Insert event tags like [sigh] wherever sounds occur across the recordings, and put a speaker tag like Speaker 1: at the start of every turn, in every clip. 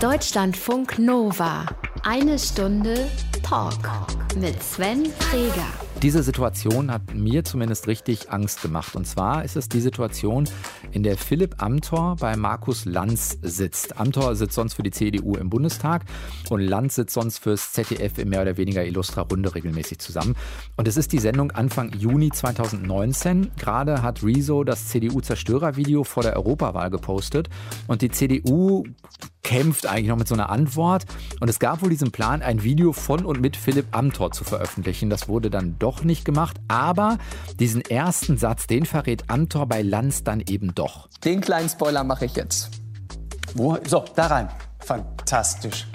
Speaker 1: Deutschlandfunk Nova. Eine Stunde Talk mit Sven Freger.
Speaker 2: Diese Situation hat mir zumindest richtig Angst gemacht. Und zwar ist es die Situation, in der Philipp Amthor bei Markus Lanz sitzt. Amthor sitzt sonst für die CDU im Bundestag und Lanz sitzt sonst fürs ZDF in mehr oder weniger illustrer Runde regelmäßig zusammen. Und es ist die Sendung Anfang Juni 2019. Gerade hat Rezo das CDU-Zerstörervideo vor der Europawahl gepostet und die CDU kämpft eigentlich noch mit so einer Antwort. Und es gab wohl diesen Plan, ein Video von und mit Philipp Amthor zu veröffentlichen. Das wurde dann doch nicht gemacht. Aber diesen ersten Satz, den verrät Amthor bei Lanz dann eben doch.
Speaker 3: Den kleinen Spoiler mache ich jetzt.
Speaker 4: Wo? So, da rein. Fantastisch.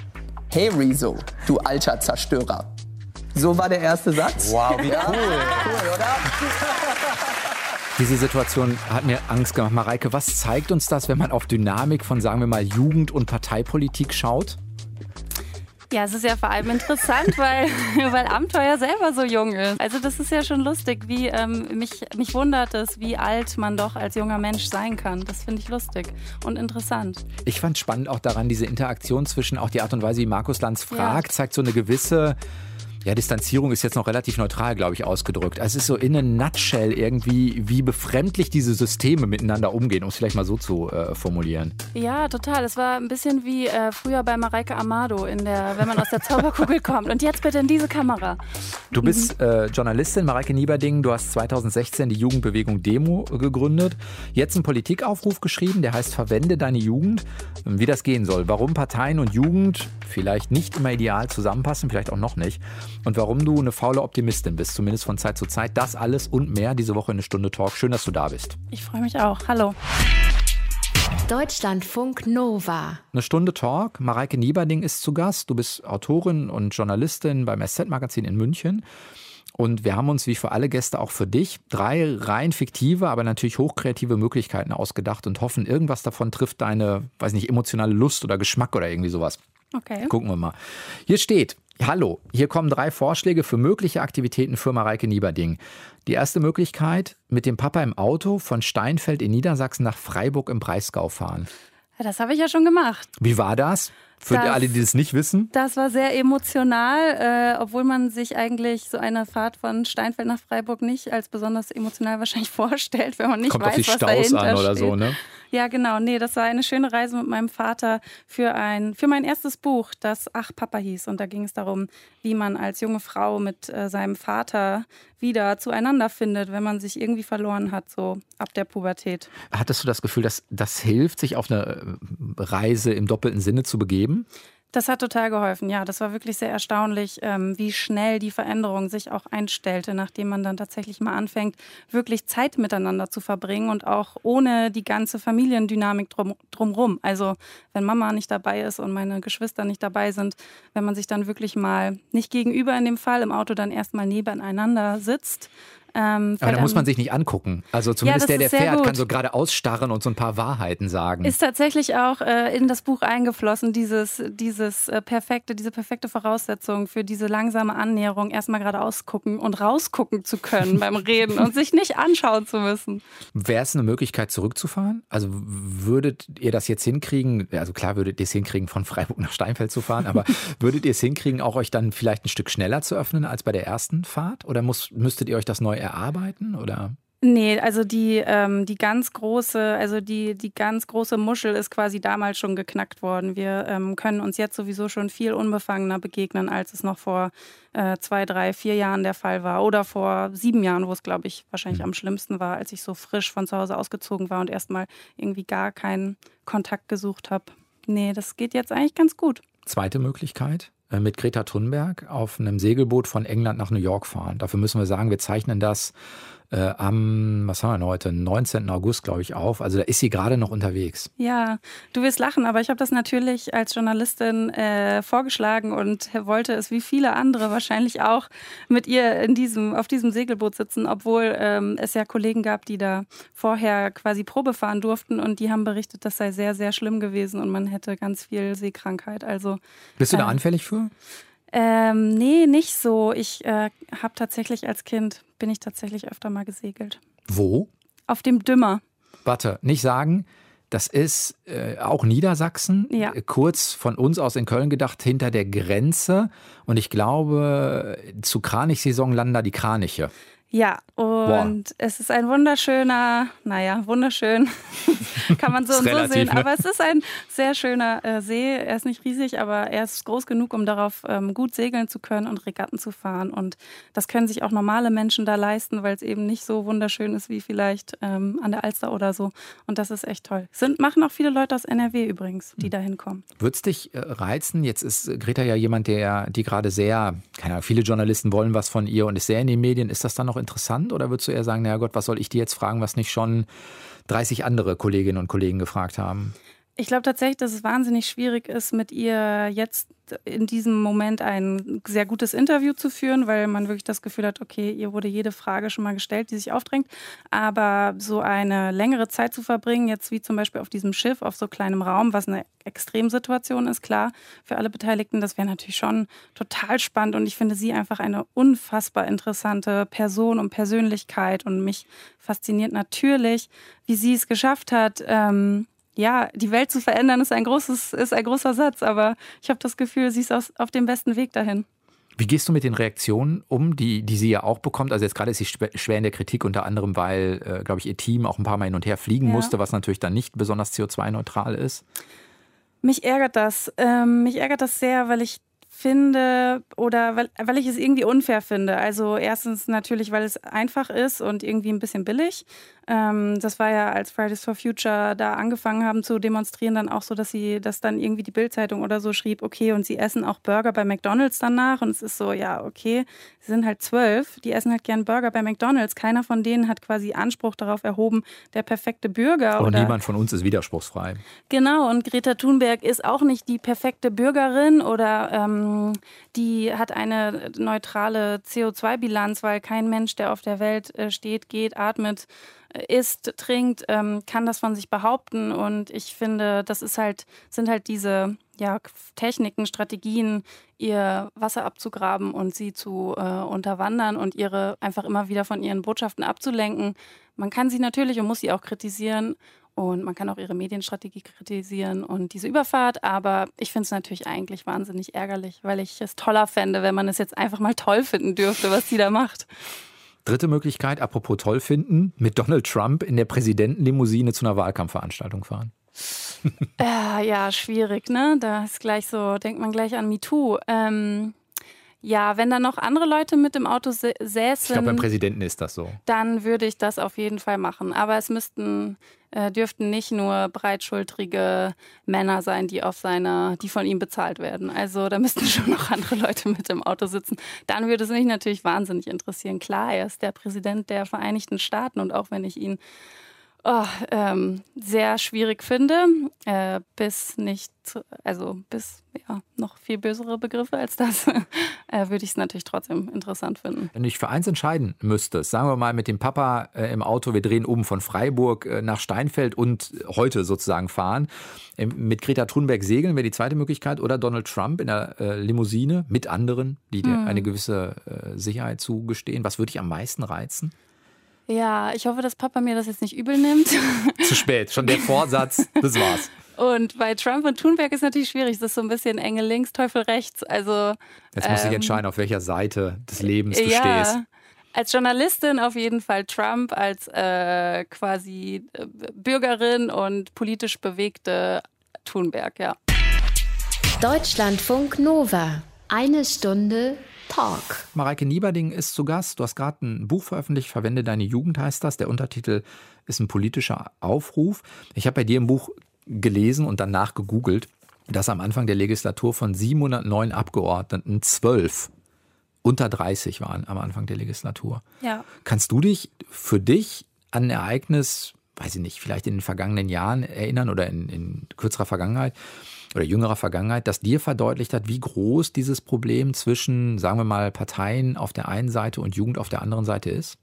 Speaker 3: Hey Rezo, du alter Zerstörer. So war der erste Satz.
Speaker 4: Wow, wie cool.
Speaker 3: Cool, oder? [laughs]
Speaker 2: Diese Situation hat mir Angst gemacht. Mareike, was zeigt uns das, wenn man auf Dynamik von, sagen wir mal, Jugend- und Parteipolitik schaut?
Speaker 5: Ja, es ist ja vor allem interessant, [laughs] weil, weil Abenteuer selber so jung ist. Also das ist ja schon lustig, wie ähm, mich, mich wundert es, wie alt man doch als junger Mensch sein kann. Das finde ich lustig und interessant.
Speaker 2: Ich fand spannend auch daran, diese Interaktion zwischen auch die Art und Weise, wie Markus Lanz fragt, ja. zeigt so eine gewisse ja, Distanzierung ist jetzt noch relativ neutral, glaube ich, ausgedrückt. Es ist so in a nutshell irgendwie, wie befremdlich diese Systeme miteinander umgehen, um es vielleicht mal so zu äh, formulieren.
Speaker 5: Ja, total. Es war ein bisschen wie äh, früher bei Mareike Amado, in der, wenn man aus der Zauberkugel [laughs] kommt. Und jetzt bitte in diese Kamera.
Speaker 2: Du bist mhm. äh, Journalistin, Mareike Nieberding. Du hast 2016 die Jugendbewegung Demo gegründet. Jetzt einen Politikaufruf geschrieben, der heißt Verwende deine Jugend. Wie das gehen soll. Warum Parteien und Jugend vielleicht nicht immer ideal zusammenpassen, vielleicht auch noch nicht und warum du eine faule Optimistin bist, zumindest von Zeit zu Zeit. Das alles und mehr diese Woche in eine Stunde Talk. Schön, dass du da bist.
Speaker 5: Ich freue mich auch. Hallo.
Speaker 1: Deutschlandfunk Nova.
Speaker 2: Eine Stunde Talk. Mareike Nieberding ist zu Gast. Du bist Autorin und Journalistin beim SZ-Magazin in München. Und wir haben uns wie für alle Gäste auch für dich drei rein fiktive, aber natürlich hochkreative Möglichkeiten ausgedacht und hoffen, irgendwas davon trifft deine, weiß nicht, emotionale Lust oder Geschmack oder irgendwie sowas.
Speaker 5: Okay.
Speaker 2: Gucken wir mal. Hier steht, Hallo, hier kommen drei Vorschläge für mögliche Aktivitäten für Mareike Nieberding. Die erste Möglichkeit, mit dem Papa im Auto von Steinfeld in Niedersachsen nach Freiburg im Breisgau fahren.
Speaker 5: Das habe ich ja schon gemacht.
Speaker 2: Wie war das? Für das, alle, die das nicht wissen?
Speaker 5: Das war sehr emotional, äh, obwohl man sich eigentlich so eine Fahrt von Steinfeld nach Freiburg nicht als besonders emotional wahrscheinlich [laughs] vorstellt, wenn man nicht
Speaker 2: Kommt
Speaker 5: weiß,
Speaker 2: auf die
Speaker 5: was
Speaker 2: Staus
Speaker 5: dahinter
Speaker 2: an oder
Speaker 5: steht.
Speaker 2: so, ne?
Speaker 5: Ja, genau. Nee, das war eine schöne Reise mit meinem Vater für ein für mein erstes Buch, das Ach Papa hieß und da ging es darum, wie man als junge Frau mit äh, seinem Vater wieder zueinander findet, wenn man sich irgendwie verloren hat, so ab der Pubertät.
Speaker 2: Hattest du das Gefühl, dass das hilft, sich auf eine äh, Reise im doppelten Sinne zu begeben?
Speaker 5: Das hat total geholfen, ja. Das war wirklich sehr erstaunlich, ähm, wie schnell die Veränderung sich auch einstellte, nachdem man dann tatsächlich mal anfängt, wirklich Zeit miteinander zu verbringen und auch ohne die ganze Familiendynamik drum, drumrum. Also wenn Mama nicht dabei ist und meine Geschwister nicht dabei sind, wenn man sich dann wirklich mal nicht gegenüber in dem Fall im Auto dann erstmal nebeneinander sitzt,
Speaker 2: ähm, Aber da muss man sich nicht angucken. Also zumindest ja, der, der fährt, gut. kann so gerade ausstarren und so ein paar Wahrheiten sagen.
Speaker 5: Ist tatsächlich auch äh, in das Buch eingeflossen, dieses, dieses äh, perfekte, diese perfekte Voraussetzung für diese langsame Annäherung, erstmal gerade ausgucken und rausgucken zu können beim [laughs] Reden und sich nicht anschauen zu müssen.
Speaker 2: Wäre es eine Möglichkeit, zurückzufahren? Also würdet ihr das jetzt hinkriegen? Also klar würdet ihr es hinkriegen, von Freiburg nach Steinfeld zu fahren, aber [laughs] würdet ihr es hinkriegen, auch euch dann vielleicht ein Stück schneller zu öffnen als bei der ersten Fahrt? Oder muss, müsstet ihr euch das neu erarbeiten oder?
Speaker 5: Nee, also die, ähm, die ganz große, also die, die ganz große Muschel ist quasi damals schon geknackt worden. Wir ähm, können uns jetzt sowieso schon viel unbefangener begegnen, als es noch vor äh, zwei, drei, vier Jahren der Fall war. Oder vor sieben Jahren, wo es, glaube ich, wahrscheinlich mhm. am schlimmsten war, als ich so frisch von zu Hause ausgezogen war und erstmal irgendwie gar keinen Kontakt gesucht habe. Nee, das geht jetzt eigentlich ganz gut.
Speaker 2: Zweite Möglichkeit? Äh, mit Greta Thunberg auf einem Segelboot von England nach New York fahren. Dafür müssen wir sagen, wir zeichnen das äh, am, was haben wir denn heute, 19. August, glaube ich, auf. Also da ist sie gerade noch unterwegs.
Speaker 5: Ja, du wirst lachen, aber ich habe das natürlich als Journalistin äh, vorgeschlagen und wollte es wie viele andere wahrscheinlich auch mit ihr in diesem, auf diesem Segelboot sitzen, obwohl ähm, es ja Kollegen gab, die da vorher quasi Probe fahren durften und die haben berichtet, das sei sehr, sehr schlimm gewesen und man hätte ganz viel Seekrankheit. Also,
Speaker 2: Bist du da äh, anfällig für?
Speaker 5: Ähm, nee, nicht so. Ich äh, habe tatsächlich als Kind, bin ich tatsächlich öfter mal gesegelt.
Speaker 2: Wo?
Speaker 5: Auf dem Dümmer.
Speaker 2: Warte, nicht sagen, Das ist äh, auch Niedersachsen,
Speaker 5: Ja.
Speaker 2: äh, kurz von uns aus in Köln gedacht, hinter der Grenze. Und ich glaube, zu Kranichsaison landen da die Kraniche.
Speaker 5: Ja, und es ist ein wunderschöner, naja, wunderschön, [laughs] kann man so und so
Speaker 2: relativ,
Speaker 5: sehen,
Speaker 2: ne?
Speaker 5: aber es ist ein sehr schöner äh, See. Er ist nicht riesig, aber er ist groß genug, um darauf ähm, gut segeln zu können und Regatten zu fahren. Und das können sich auch normale Menschen da leisten, weil es eben nicht so wunderschön ist wie vielleicht ähm, an der Alster oder so. Und das ist echt toll. Sind, machen auch viele Leute aus NRW übrigens, die da hinkommen.
Speaker 2: Würde es dich äh, reizen? Jetzt ist äh, Greta ja jemand, der, die gerade sehr, keine Ahnung, viele Journalisten wollen was von ihr und ist sehr in den Medien. Ist das dann noch interessant oder würdest du eher sagen, naja Gott, was soll ich dir jetzt fragen, was nicht schon 30 andere Kolleginnen und Kollegen gefragt haben?
Speaker 5: Ich glaube tatsächlich, dass es wahnsinnig schwierig ist, mit ihr jetzt in diesem Moment ein sehr gutes Interview zu führen, weil man wirklich das Gefühl hat, okay, ihr wurde jede Frage schon mal gestellt, die sich aufdrängt. Aber so eine längere Zeit zu verbringen, jetzt wie zum Beispiel auf diesem Schiff, auf so kleinem Raum, was eine Extremsituation ist, klar, für alle Beteiligten, das wäre natürlich schon total spannend. Und ich finde sie einfach eine unfassbar interessante Person und Persönlichkeit. Und mich fasziniert natürlich, wie sie es geschafft hat, ähm, ja, die Welt zu verändern ist ein großes, ist ein großer Satz, aber ich habe das Gefühl, sie ist auf dem besten Weg dahin.
Speaker 2: Wie gehst du mit den Reaktionen um, die, die sie ja auch bekommt? Also jetzt gerade ist sie schwer schwer in der Kritik, unter anderem, weil, äh, glaube ich, ihr Team auch ein paar Mal hin und her fliegen
Speaker 5: Ja.
Speaker 2: musste, was natürlich dann nicht besonders CO2-neutral ist.
Speaker 5: Mich ärgert das. Ähm, mich ärgert das sehr, weil ich finde oder weil, weil ich es irgendwie unfair finde. Also erstens natürlich, weil es einfach ist und irgendwie ein bisschen billig. Ähm, das war ja, als Fridays for Future da angefangen haben zu demonstrieren, dann auch so, dass sie, dass dann irgendwie die Bildzeitung oder so schrieb, okay, und sie essen auch Burger bei McDonalds danach. Und es ist so, ja, okay, sie sind halt zwölf, die essen halt gern Burger bei McDonalds. Keiner von denen hat quasi Anspruch darauf erhoben, der perfekte Bürger
Speaker 2: Und
Speaker 5: oder
Speaker 2: niemand von uns ist widerspruchsfrei.
Speaker 5: Genau, und Greta Thunberg ist auch nicht die perfekte Bürgerin oder ähm, die hat eine neutrale CO2-Bilanz, weil kein Mensch, der auf der Welt äh, steht, geht, atmet, äh, isst, trinkt, ähm, kann das von sich behaupten. Und ich finde, das ist halt, sind halt diese ja, Techniken, Strategien, ihr Wasser abzugraben und sie zu äh, unterwandern und ihre einfach immer wieder von ihren Botschaften abzulenken. Man kann sie natürlich und muss sie auch kritisieren. Und man kann auch ihre Medienstrategie kritisieren und diese Überfahrt. Aber ich finde es natürlich eigentlich wahnsinnig ärgerlich, weil ich es toller fände, wenn man es jetzt einfach mal toll finden dürfte, was sie da macht.
Speaker 2: Dritte Möglichkeit, apropos toll finden, mit Donald Trump in der Präsidentenlimousine zu einer Wahlkampfveranstaltung fahren.
Speaker 5: Äh, [laughs] ja, schwierig, ne? Da ist gleich so, denkt man gleich an MeToo. Ähm, ja, wenn da noch andere Leute mit im Auto sä-
Speaker 2: Ich glaube, beim
Speaker 5: säßen,
Speaker 2: Präsidenten ist das so.
Speaker 5: dann würde ich das auf jeden Fall machen. Aber es müssten, äh, dürften nicht nur breitschultrige Männer sein, die auf seiner, die von ihm bezahlt werden. Also da müssten [laughs] schon noch andere Leute mit im Auto sitzen. Dann würde es mich natürlich wahnsinnig interessieren. Klar, er ist der Präsident der Vereinigten Staaten und auch wenn ich ihn oh, ähm, sehr schwierig finde, äh, bis nicht, also bis ja, noch viel bösere Begriffe als das, [laughs] äh, würde ich es natürlich trotzdem interessant finden.
Speaker 2: Wenn du dich für eins entscheiden müsstest, sagen wir mal mit dem Papa äh, im Auto, wir drehen oben von Freiburg äh, nach Steinfeld und heute sozusagen fahren, ähm, mit Greta Thunberg segeln wäre die zweite Möglichkeit oder Donald Trump in der äh, Limousine mit anderen, die dir eine gewisse äh, Sicherheit zugestehen. Was würde dich am meisten reizen?
Speaker 5: Ja, ich hoffe, dass Papa mir das jetzt nicht übel nimmt.
Speaker 2: Zu spät, schon der Vorsatz, [laughs] das war's.
Speaker 5: Und bei Trump und Thunberg ist natürlich schwierig. Das ist so ein bisschen Engel links, Teufel rechts. Also
Speaker 2: Jetzt musst du dich
Speaker 5: Ähm,
Speaker 2: entscheiden, auf welcher Seite des Lebens du
Speaker 5: ja,
Speaker 2: stehst.
Speaker 5: als Journalistin auf jeden Fall Trump, als äh, quasi äh, Bürgerin und politisch bewegte Thunberg, ja.
Speaker 1: Deutschlandfunk Nova. Eine Stunde Talk.
Speaker 2: Mareike Nieberding ist zu Gast. Du hast gerade ein Buch veröffentlicht, Verwende deine Jugend heißt das. Der Untertitel ist ein politischer Aufruf. Ich habe bei dir im Buch gelesen und danach gegoogelt, dass am Anfang der Legislatur von 709 Abgeordneten zwölf unter 30 waren am Anfang der Legislatur.
Speaker 5: Ja.
Speaker 2: Kannst du dich für dich an ein Ereignis, weiß ich nicht, vielleicht in den vergangenen Jahren erinnern oder in, in kürzerer Vergangenheit oder jüngerer Vergangenheit, das dir verdeutlicht hat, wie groß dieses Problem zwischen, sagen wir mal, Parteien auf der einen Seite und Jugend auf der anderen Seite ist?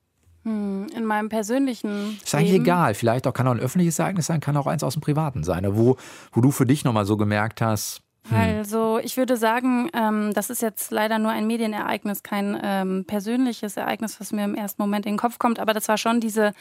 Speaker 5: In meinem persönlichen
Speaker 2: Ist eigentlich
Speaker 5: Leben.
Speaker 2: egal. Vielleicht auch kann auch ein öffentliches Ereignis sein, kann auch eins aus dem Privaten sein, wo, wo du für dich nochmal so gemerkt hast,
Speaker 5: Hm. Also ich würde sagen, ähm, das ist jetzt leider nur ein Medienereignis, kein ähm, persönliches Ereignis, was mir im ersten Moment in den Kopf kommt, aber das war schon diese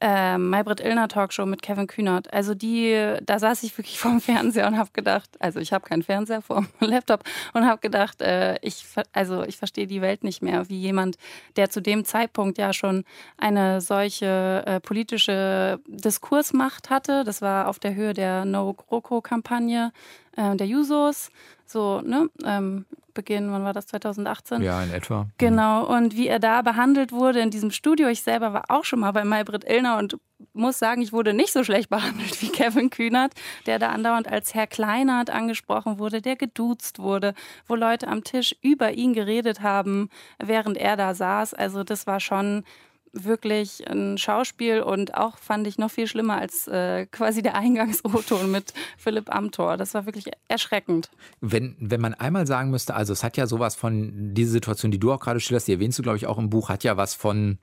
Speaker 5: äh, Maybrit Illner Talkshow mit Kevin Kühnert. Also die, da saß ich wirklich [laughs] vorm Fernseher und habe gedacht, also ich habe keinen Fernseher vorm [laughs] Laptop und habe gedacht, äh, ich, also ich verstehe die Welt nicht mehr, wie jemand, der zu dem Zeitpunkt ja schon eine solche äh, politische Diskursmacht hatte. Das war auf der Höhe der No GroKo Kampagne äh, der Jusos, so, ne, ähm, Beginn, wann war das, 2018?
Speaker 2: Ja, in etwa.
Speaker 5: Genau, und wie er da behandelt wurde in diesem Studio. Ich selber war auch schon mal bei Maybrit Illner und muss sagen, ich wurde nicht so schlecht [laughs] behandelt wie Kevin Kühnert, der da andauernd als Herr Kleinert angesprochen wurde, der geduzt wurde, wo Leute am Tisch über ihn geredet haben, während er da saß. Also das war schon wirklich ein Schauspiel und auch fand ich noch viel schlimmer als äh, quasi der Eingangsroton mit Philipp Amthor. Das war wirklich erschreckend.
Speaker 2: Wenn, wenn man einmal sagen müsste, also es hat ja sowas von, diese Situation, die du auch gerade schilderst, die erwähnst du, glaube ich, auch im Buch, hat ja was von,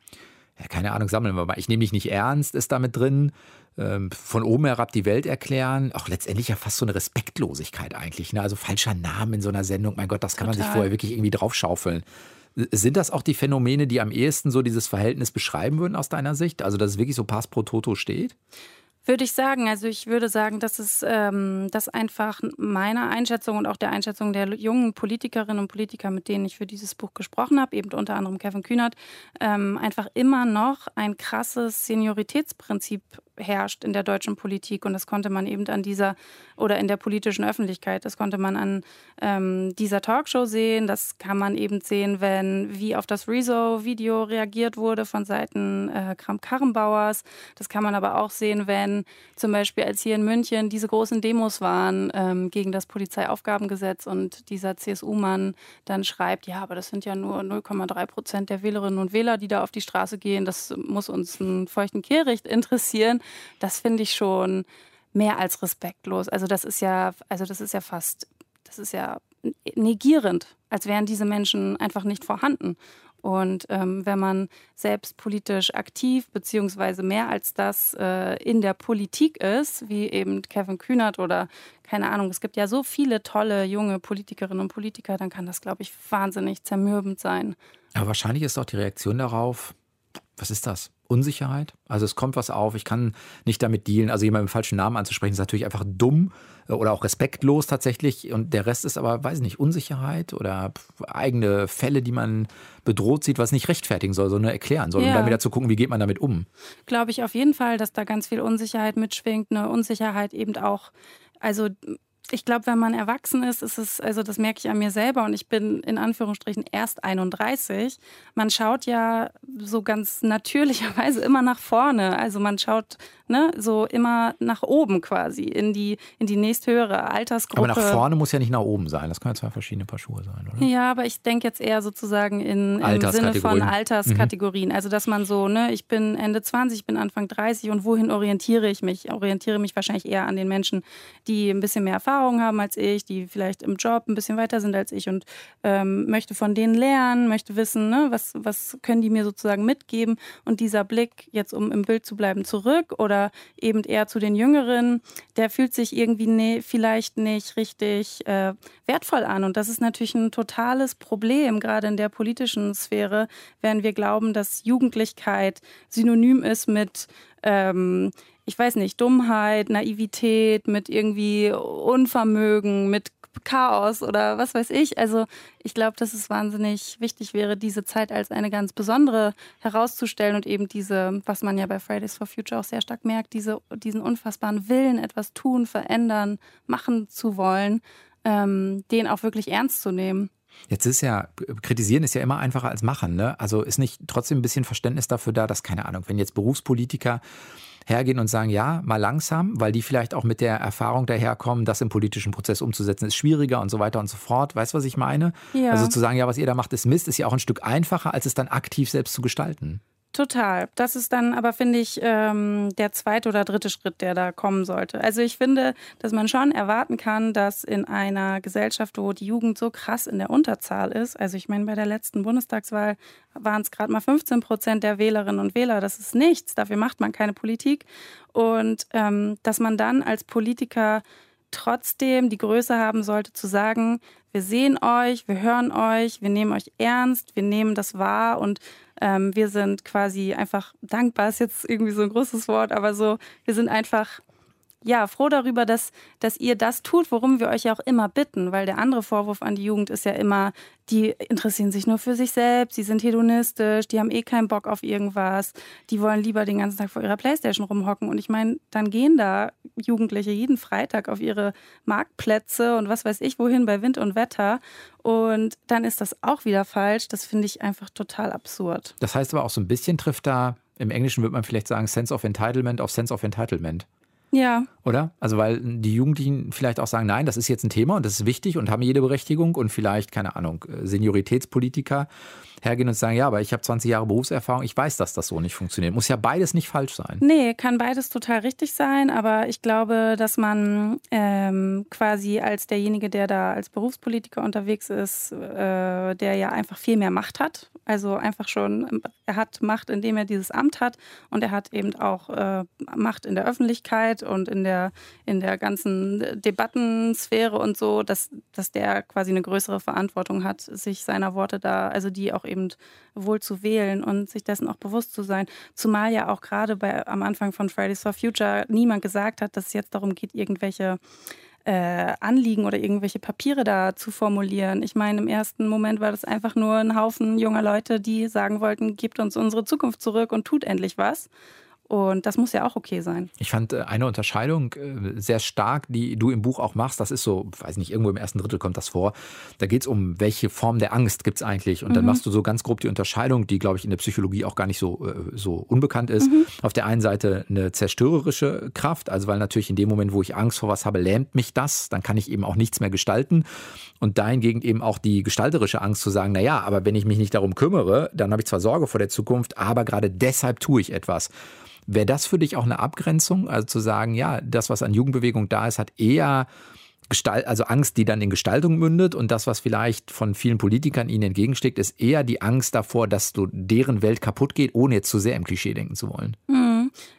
Speaker 2: ja, keine Ahnung, sammeln wir mal. Ich nehme dich nicht ernst, ist damit drin. Ähm, von oben herab die Welt erklären. Auch letztendlich ja fast so eine Respektlosigkeit eigentlich. Ne? Also falscher Name in so einer Sendung. Mein Gott, das kann Total. man sich vorher wirklich irgendwie draufschaufeln. Sind das auch die Phänomene, die am ehesten so dieses Verhältnis beschreiben würden aus deiner Sicht? Also, dass es wirklich so Pass pro Toto steht?
Speaker 5: Würde ich sagen. Also ich würde sagen, dass es ähm, das einfach meiner Einschätzung und auch der Einschätzung der jungen Politikerinnen und Politiker, mit denen ich für dieses Buch gesprochen habe, eben unter anderem Kevin Kühnert, ähm, einfach immer noch ein krasses Senioritätsprinzip herrscht in der deutschen Politik. Und das konnte man eben an dieser oder in der politischen Öffentlichkeit, das konnte man an ähm, dieser Talkshow sehen. Das kann man eben sehen, wenn wie auf das Rezo-Video reagiert wurde von Seiten äh, Kramp-Karrenbauers. Das kann man aber auch sehen, wenn zum Beispiel als hier in München diese großen Demos waren ähm, gegen das Polizeiaufgabengesetz und dieser CSU-Mann dann schreibt, ja, aber das sind ja nur 0,3 Prozent der Wählerinnen und Wähler, die da auf die Straße gehen. Das muss uns einen feuchten Kehricht interessieren das finde ich schon mehr als respektlos. Also das ist ja, also das ist ja fast, das ist ja negierend, als wären diese Menschen einfach nicht vorhanden. Und ähm, wenn man selbst politisch aktiv beziehungsweise mehr als das äh, in der Politik ist, wie eben Kevin Kühnert oder keine Ahnung, es gibt ja so viele tolle junge Politikerinnen und Politiker, dann kann das, glaube ich, wahnsinnig zermürbend sein.
Speaker 2: Aber wahrscheinlich ist auch die Reaktion darauf, was ist das? Unsicherheit. Also es kommt was auf, ich kann nicht damit dealen. Also jemanden mit dem falschen Namen anzusprechen, ist natürlich einfach dumm äh, oder auch respektlos tatsächlich. Und der Rest ist aber, weiß ich nicht, Unsicherheit oder eigene Fälle, die man bedroht sieht, was nicht rechtfertigen soll, sondern erklären soll, ja. um dann wieder zu gucken, wie geht man damit um.
Speaker 5: Glaube ich auf jeden Fall, dass da ganz viel Unsicherheit mitschwingt. Eine Unsicherheit eben auch, also ich glaube, wenn man erwachsen ist, ist es, also das merke ich an mir selber und ich bin in Anführungsstrichen erst 31. Man schaut ja so ganz natürlicherweise immer nach vorne. Also man schaut ne, so immer nach oben quasi in die, in die nächsthöhere Altersgruppe.
Speaker 2: Aber nach vorne muss ja nicht nach oben sein. Das können ja zwei verschiedene Paar Schuhe sein, oder?
Speaker 5: Ja, aber ich denke jetzt eher sozusagen in, im Sinne von Alterskategorien. Mhm. Also dass man so, ne, ich bin Ende 20, ich bin Anfang 30 und wohin orientiere ich mich? Ich orientiere mich wahrscheinlich eher an den Menschen, die ein bisschen mehr Erfahrung haben als ich, die vielleicht im Job ein bisschen weiter sind als ich und ähm, möchte von denen lernen, möchte wissen, ne, was, was können die mir sozusagen mitgeben. Und dieser Blick, jetzt um im Bild zu bleiben, zurück oder oder eben eher zu den Jüngeren, der fühlt sich irgendwie ne, vielleicht nicht richtig äh, wertvoll an. Und das ist natürlich ein totales Problem, gerade in der politischen Sphäre, wenn wir glauben, dass Jugendlichkeit synonym ist mit ähm, ich weiß nicht, Dummheit, Naivität, mit irgendwie Unvermögen, mit Chaos oder was weiß ich. Also ich glaube, dass es wahnsinnig wichtig wäre, diese Zeit als eine ganz besondere herauszustellen und eben diese, was man ja bei Fridays for Future auch sehr stark merkt, diese, diesen unfassbaren Willen, etwas tun, verändern, machen zu wollen, ähm, den auch wirklich ernst zu nehmen.
Speaker 2: Jetzt ist ja, kritisieren ist ja immer einfacher als machen. Ne? Also ist nicht trotzdem ein bisschen Verständnis dafür da, dass, keine Ahnung, wenn jetzt Berufspolitiker hergehen und sagen, ja, mal langsam, weil die vielleicht auch mit der Erfahrung daherkommen, das im politischen Prozess umzusetzen, ist schwieriger und so weiter und so fort. Weißt du, was ich meine? Ja. Also zu sagen, ja, was ihr da macht, ist Mist, ist ja auch ein Stück einfacher, als es dann aktiv selbst zu gestalten.
Speaker 5: Total. Das ist dann aber, finde ich, ähm, der zweite oder dritte Schritt, der da kommen sollte. Also ich finde, dass man schon erwarten kann, dass in einer Gesellschaft, wo die Jugend so krass in der Unterzahl ist, also ich meine, bei der letzten Bundestagswahl waren es gerade mal 15 Prozent der Wählerinnen und Wähler. Das ist nichts. Dafür macht man keine Politik. Und ähm, dass man dann als Politiker trotzdem die Größe haben sollte zu sagen, wir sehen euch, wir hören euch, wir nehmen euch ernst, wir nehmen das wahr und ähm, wir sind quasi einfach dankbar, ist jetzt irgendwie so ein großes Wort, aber so, wir sind einfach ja, froh darüber, dass, dass ihr das tut, worum wir euch ja auch immer bitten, weil der andere Vorwurf an die Jugend ist ja immer, die interessieren sich nur für sich selbst, sie sind hedonistisch, die haben eh keinen Bock auf irgendwas, die wollen lieber den ganzen Tag vor ihrer Playstation rumhocken. Und ich meine, dann gehen da Jugendliche jeden Freitag auf ihre Marktplätze und was weiß ich wohin bei Wind und Wetter. Und dann ist das auch wieder falsch. Das finde ich einfach total absurd.
Speaker 2: Das heißt aber auch so ein bisschen trifft da, im Englischen würde man vielleicht sagen, Sense of Entitlement auf Sense of Entitlement.
Speaker 5: Ja.
Speaker 2: Oder? Also, weil die Jugendlichen vielleicht auch sagen, nein, das ist jetzt ein Thema und das ist wichtig und haben jede Berechtigung und vielleicht, keine Ahnung, Senioritätspolitiker hergehen und sagen, ja, aber ich habe 20 Jahre Berufserfahrung, ich weiß, dass das so nicht funktioniert. Muss ja beides nicht falsch sein.
Speaker 5: Nee, kann beides total richtig sein, aber ich glaube, dass man ähm, quasi als derjenige, der da als Berufspolitiker unterwegs ist, äh, der ja einfach viel mehr Macht hat. Also einfach schon, er hat Macht, indem er dieses Amt hat und er hat eben auch äh, Macht in der Öffentlichkeit und in der, in der ganzen Debattensphäre und so, dass, dass der quasi eine größere Verantwortung hat, sich seiner Worte da, also die auch eben wohl zu wählen und sich dessen auch bewusst zu sein. Zumal ja auch gerade bei, am Anfang von Fridays for Future niemand gesagt hat, dass es jetzt darum geht, irgendwelche äh, Anliegen oder irgendwelche Papiere da zu formulieren. Ich meine, im ersten Moment war das einfach nur ein Haufen junger Leute, die sagen wollten, gebt uns unsere Zukunft zurück und tut endlich was. Und das muss ja auch okay sein.
Speaker 2: Ich fand äh, eine Unterscheidung äh, sehr stark, die du im Buch auch machst. Das ist so, weiß nicht, irgendwo im ersten Drittel kommt das vor. Da geht es um, welche Form der Angst gibt es eigentlich. Und dann mhm. machst du so ganz grob die Unterscheidung, die, glaube ich, in der Psychologie auch gar nicht so, äh, so unbekannt ist. Mhm. Auf der einen Seite eine zerstörerische Kraft, also weil natürlich in dem Moment, wo ich Angst vor was habe, lähmt mich das. Dann kann ich eben auch nichts mehr gestalten. Und dahingegen eben auch die gestalterische Angst zu sagen, naja, aber wenn ich mich nicht darum kümmere, dann habe ich zwar Sorge vor der Zukunft, aber gerade deshalb tue ich etwas. Wäre das für dich auch eine Abgrenzung? Also zu sagen, ja, das, was an Jugendbewegung da ist, hat eher Gestalt, also Angst, die dann in Gestaltung mündet und das, was vielleicht von vielen Politikern ihnen entgegensteckt, ist eher die Angst davor, dass du deren Welt kaputt geht, ohne jetzt zu sehr im Klischee denken zu wollen.
Speaker 5: Mhm.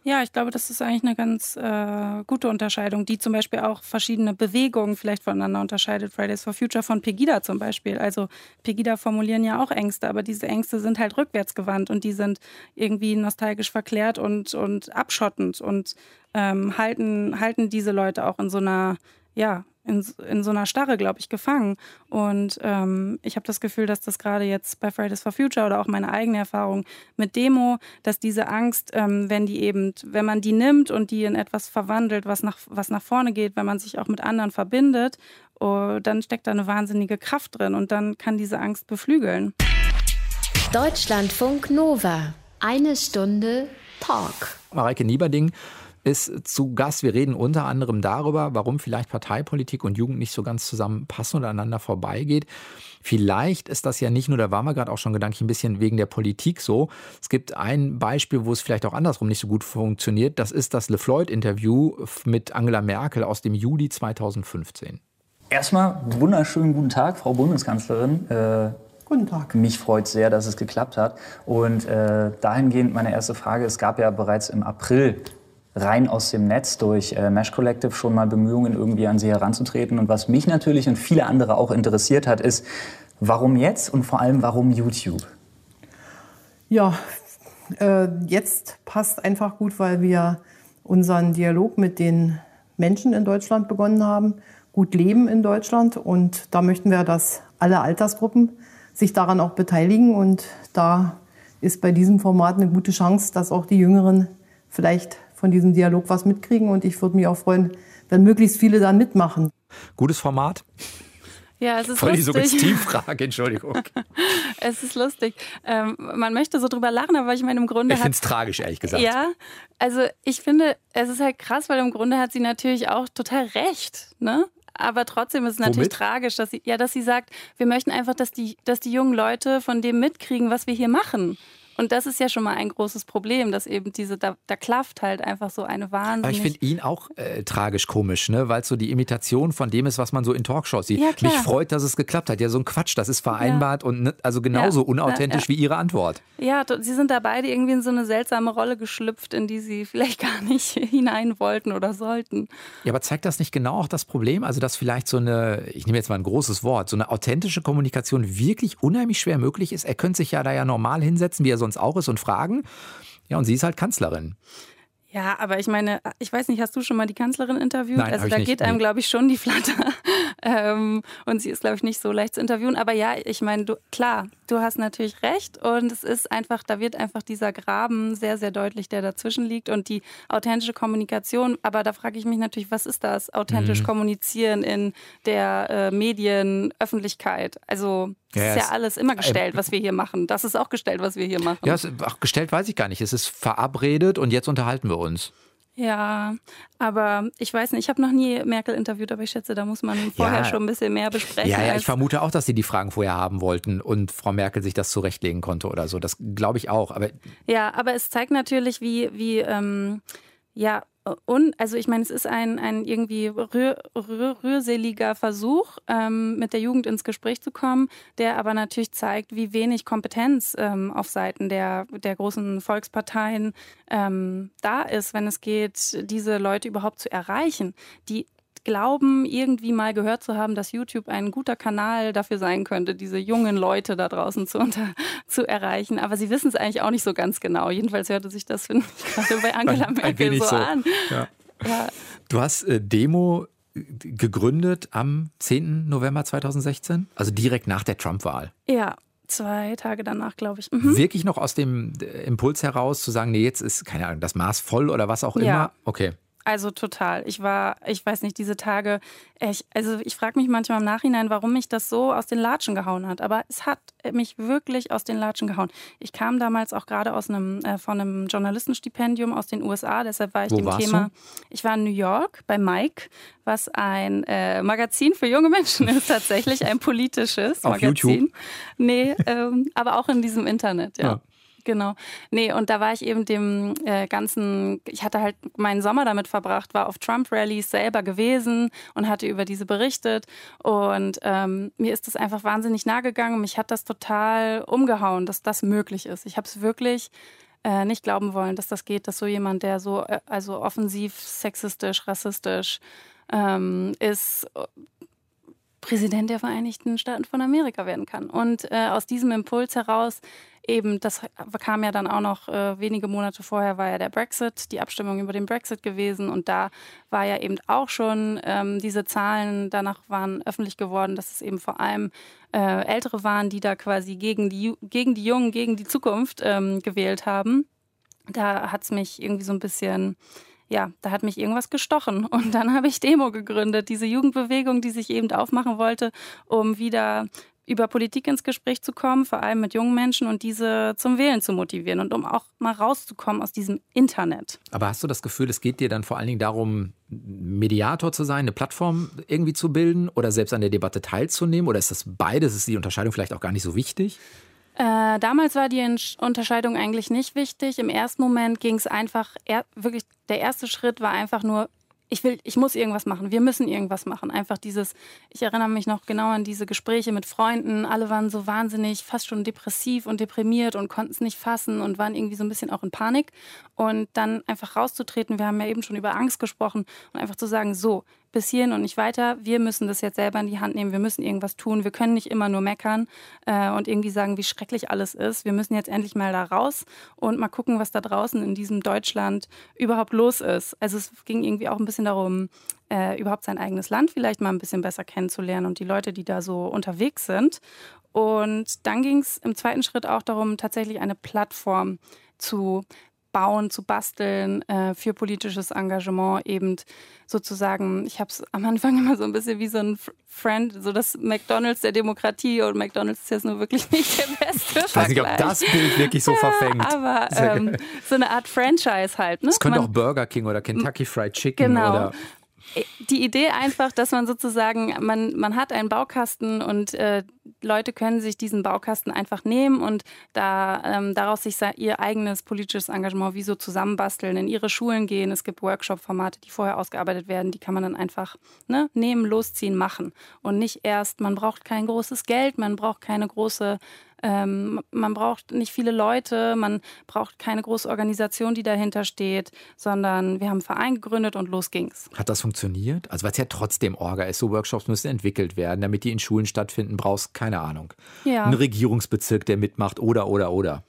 Speaker 5: Ja, ich glaube, das ist eigentlich eine ganz äh, gute Unterscheidung, die zum Beispiel auch verschiedene Bewegungen vielleicht voneinander unterscheidet. Fridays for Future von Pegida zum Beispiel. Also Pegida formulieren ja auch Ängste, aber diese Ängste sind halt rückwärtsgewandt und die sind irgendwie nostalgisch verklärt und, und abschottend und ähm, halten, halten diese Leute auch in so einer ja, in, in so einer Starre, glaube ich, gefangen. Und ähm, ich habe das Gefühl, dass das gerade jetzt bei Fridays for Future oder auch meine eigene Erfahrung mit Demo, dass diese Angst, ähm, wenn die eben, wenn man die nimmt und die in etwas verwandelt, was nach, was nach vorne geht, wenn man sich auch mit anderen verbindet, oh, dann steckt da eine wahnsinnige Kraft drin und dann kann diese Angst beflügeln.
Speaker 1: Deutschlandfunk Nova. Eine Stunde Talk.
Speaker 2: Mareike Nieberding ist zu Gast. Wir reden unter anderem darüber, warum vielleicht Parteipolitik und Jugend nicht so ganz zusammenpassen oder aneinander vorbeigeht. Vielleicht ist das ja nicht nur, da waren wir gerade auch schon gedanklich ein bisschen wegen der Politik so. Es gibt ein Beispiel, wo es vielleicht auch andersrum nicht so gut funktioniert. Das ist das LeFloid-Interview mit Angela Merkel aus dem Juli 2015.
Speaker 6: Erstmal wunderschönen guten Tag, Frau Bundeskanzlerin. Äh
Speaker 7: Guten Tag.
Speaker 6: Mich freut sehr, dass es geklappt hat. Und äh, dahingehend meine erste Frage. Es gab ja bereits im April rein aus dem Netz durch äh, Mesh Collective schon mal Bemühungen, irgendwie an sie heranzutreten. Und was mich natürlich und viele andere auch interessiert hat, ist, warum jetzt und vor allem warum YouTube?
Speaker 7: Ja, äh, jetzt passt einfach gut, weil wir unseren Dialog mit den Menschen in Deutschland begonnen haben, gut leben in Deutschland. Und da möchten wir, dass alle Altersgruppen sich daran auch beteiligen. Und da ist bei diesem Format eine gute Chance, dass auch die Jüngeren vielleicht von diesem Dialog was mitkriegen. Und ich würde mich auch freuen, wenn möglichst viele dann mitmachen.
Speaker 2: Gutes Format.
Speaker 5: Ja, es ist
Speaker 2: Voll
Speaker 5: lustig.
Speaker 2: die Suggestivfrage, Entschuldigung. [laughs]
Speaker 5: es ist lustig. Ähm, man möchte so drüber lachen, aber ich meine, im Grunde.
Speaker 2: Ich finde es tragisch, ehrlich gesagt.
Speaker 5: Ja, also ich finde, es ist halt krass, weil im Grunde hat sie natürlich auch total recht. Ne? aber trotzdem ist es natürlich
Speaker 2: Womit?
Speaker 5: tragisch, dass sie, ja, dass sie sagt, wir möchten einfach, dass die, dass die jungen Leute von dem mitkriegen, was wir hier machen. Und das ist ja schon mal ein großes Problem, dass eben diese, da, da klafft halt einfach so eine wahnsinnig...
Speaker 2: Aber ich finde ihn auch äh, tragisch komisch, ne? weil es so die Imitation von dem ist, was man so in Talkshows sieht.
Speaker 5: Ja.
Speaker 2: Mich freut, dass es geklappt hat. Ja, so ein Quatsch, das ist vereinbart und ne, also genauso
Speaker 5: Ja,
Speaker 2: unauthentisch
Speaker 5: ja,
Speaker 2: wie Ihre Antwort.
Speaker 5: Ja, sie sind da beide irgendwie in so eine seltsame Rolle geschlüpft, in die sie [laughs] vielleicht gar nicht hinein wollten oder sollten.
Speaker 2: Ja, aber zeigt das nicht genau auch das Problem? Also, dass vielleicht so eine, ich nehme jetzt mal ein großes Wort, so eine authentische Kommunikation wirklich unheimlich schwer möglich ist. Er könnte sich ja da ja normal hinsetzen, wie er sonst auch ist, und fragen. Ja, und sie ist halt Kanzlerin.
Speaker 5: Ja, aber ich meine, ich weiß nicht, hast du schon mal die Kanzlerin interviewt?
Speaker 2: Nein,
Speaker 5: also da
Speaker 2: nicht,
Speaker 5: geht einem,
Speaker 2: nee.
Speaker 5: glaube ich, schon die Flatter. Ähm, und sie ist, glaube ich, nicht so leicht zu interviewen. Aber ja, ich meine, du, klar, du hast natürlich recht. Und es ist einfach, da wird einfach dieser Graben sehr, sehr deutlich, der dazwischen liegt. Und die authentische Kommunikation. Aber da frage ich mich natürlich, was ist das? Authentisch
Speaker 2: Mhm.
Speaker 5: kommunizieren in der äh, Medienöffentlichkeit. Also, das
Speaker 2: Ja,
Speaker 5: ist ja alles immer gestellt, was wir hier machen. Das ist auch gestellt, was wir hier machen.
Speaker 2: Ja, es, ach, gestellt weiß ich gar nicht. Es ist verabredet und jetzt unterhalten wir uns.
Speaker 5: Ja, aber ich weiß nicht, ich habe noch nie Merkel interviewt, aber ich schätze, da muss man vorher
Speaker 2: Ja.
Speaker 5: schon ein bisschen mehr besprechen.
Speaker 2: Ja, ja, ich vermute auch, dass sie die Fragen vorher haben wollten und Frau Merkel sich das zurechtlegen konnte oder so. Das glaube ich auch. Aber
Speaker 5: ja, aber es zeigt natürlich, wie, wie ähm, ja, und, also ich meine, es ist ein, ein irgendwie rühr, rühr, rührseliger Versuch, ähm, mit der Jugend ins Gespräch zu kommen, der aber natürlich zeigt, wie wenig Kompetenz ähm, auf Seiten der, der großen Volksparteien ähm, da ist, wenn es geht, diese Leute überhaupt zu erreichen, die glauben, irgendwie mal gehört zu haben, dass YouTube ein guter Kanal dafür sein könnte, diese jungen Leute da draußen zu, unter, [laughs] zu erreichen. Aber sie wissen es eigentlich auch nicht so ganz genau. Jedenfalls hörte sich das, finde ich, gerade bei Angela
Speaker 2: Ein- ein
Speaker 5: Merkel
Speaker 2: wenig
Speaker 5: so,
Speaker 2: so.
Speaker 5: an.
Speaker 2: Ja.
Speaker 5: Ja,
Speaker 2: du hast äh, Demo gegründet am 10. November 2016, also direkt nach der Trump-Wahl.
Speaker 5: ja, zwei Tage danach, glaube ich. Mhm.
Speaker 2: Wirklich noch aus dem äh, Impuls heraus zu sagen, nee, jetzt ist, keine Ahnung, das Maß voll oder was auch
Speaker 5: Ja.
Speaker 2: immer. Okay.
Speaker 5: Also total. Ich war, ich weiß nicht, diese Tage, ich, also ich frage mich manchmal im Nachhinein, warum mich das so aus den Latschen gehauen hat. Aber es hat mich wirklich aus den Latschen gehauen. Ich kam damals auch gerade aus einem, äh, von einem Journalistenstipendium aus den USA, deshalb war ich
Speaker 2: Wo
Speaker 5: dem Thema. Ich war in New York bei Mike, was ein äh, Magazin für junge Menschen ist, tatsächlich ein politisches
Speaker 2: Auf
Speaker 5: Magazin.
Speaker 2: YouTube?
Speaker 5: Nee, ähm, aber auch in diesem Internet, ja.
Speaker 2: Ja.
Speaker 5: Genau. Nee, und da war ich eben dem äh, ganzen, ich hatte halt meinen Sommer damit verbracht, war auf Trump-Rallies selber gewesen und hatte über diese berichtet. Und ähm, mir ist das einfach wahnsinnig nahe gegangen. Mich hat das total umgehauen, dass das möglich ist. Ich habe es wirklich äh, nicht glauben wollen, dass das geht, dass so jemand, der so äh, also offensiv sexistisch, rassistisch ähm, ist, Präsident der Vereinigten Staaten von Amerika werden kann. Und äh, aus diesem Impuls heraus eben, das kam ja dann auch noch äh, wenige Monate vorher, war ja der Brexit, die Abstimmung über den Brexit gewesen. Und da war ja eben auch schon ähm, diese Zahlen, danach waren öffentlich geworden, dass es eben vor allem äh, Ältere waren, die da quasi gegen die, gegen die Jungen, gegen die Zukunft ähm, gewählt haben. Da hat es mich irgendwie so ein bisschen ja, da hat mich irgendwas gestochen. [laughs] Und dann habe ich Demo gegründet, diese Jugendbewegung, die sich eben aufmachen wollte, um wieder über Politik ins Gespräch zu kommen, vor allem mit jungen Menschen und diese zum Wählen zu motivieren und um auch mal rauszukommen aus diesem Internet.
Speaker 2: Aber hast du das Gefühl, es geht dir dann vor allen Dingen darum, Mediator zu sein, eine Plattform irgendwie zu bilden oder selbst an der Debatte teilzunehmen? Oder ist das beides? Ist die Unterscheidung vielleicht auch gar nicht so wichtig?
Speaker 5: Äh, damals war die Unterscheidung eigentlich nicht wichtig. Im ersten Moment ging es einfach, er, wirklich, der erste Schritt war einfach nur, ich will, ich muss irgendwas machen, wir müssen irgendwas machen. Einfach dieses, ich erinnere mich noch genau an diese Gespräche mit Freunden. Alle waren so wahnsinnig, fast schon depressiv und deprimiert und konnten es nicht fassen und waren irgendwie so ein bisschen auch in Panik. Und dann einfach rauszutreten, wir haben ja eben schon über Angst gesprochen und einfach zu sagen, so, bis hierhin und nicht weiter. Wir müssen das jetzt selber in die Hand nehmen. Wir müssen irgendwas tun. Wir können nicht immer nur meckern äh, und irgendwie sagen, wie schrecklich alles ist. Wir müssen jetzt endlich mal da raus und mal gucken, was da draußen in diesem Deutschland überhaupt los ist. Also es ging irgendwie auch ein bisschen darum, äh, überhaupt sein eigenes Land vielleicht mal ein bisschen besser kennenzulernen und die Leute, die da so unterwegs sind. Und dann ging es im zweiten Schritt auch darum, tatsächlich eine Plattform zu bauen, zu basteln äh, für politisches Engagement eben sozusagen, ich habe es am Anfang immer so ein bisschen wie so ein Friend, so das McDonalds der Demokratie und McDonalds ist jetzt nur wirklich [laughs] nicht der beste
Speaker 2: Ich weiß nicht, ob das Bild wirklich so verfängt.
Speaker 5: Aber ähm, so eine Art Franchise halt. Ne?
Speaker 2: Es könnte
Speaker 5: Man-
Speaker 2: auch Burger King oder Kentucky Fried Chicken
Speaker 5: Genau.
Speaker 2: oder
Speaker 5: die Idee einfach, dass man sozusagen, man, man hat einen Baukasten und äh, Leute können sich diesen Baukasten einfach nehmen und da ähm, daraus sich ihr eigenes politisches Engagement wie so zusammenbasteln, in ihre Schulen gehen. Es gibt Workshop-Formate, die vorher ausgearbeitet werden, die kann man dann einfach ne, nehmen, losziehen, machen. Und nicht erst, man braucht kein großes Geld, man braucht keine große ähm, man braucht nicht viele Leute, man braucht keine große Organisation, die dahinter steht, sondern wir haben einen Verein gegründet und los ging's.
Speaker 2: Hat das funktioniert? Also weil es ja trotzdem Orga ist, so Workshops müssen entwickelt werden, damit die in Schulen stattfinden, brauchst keine Ahnung. Ja. Ein Regierungsbezirk, der mitmacht oder oder oder.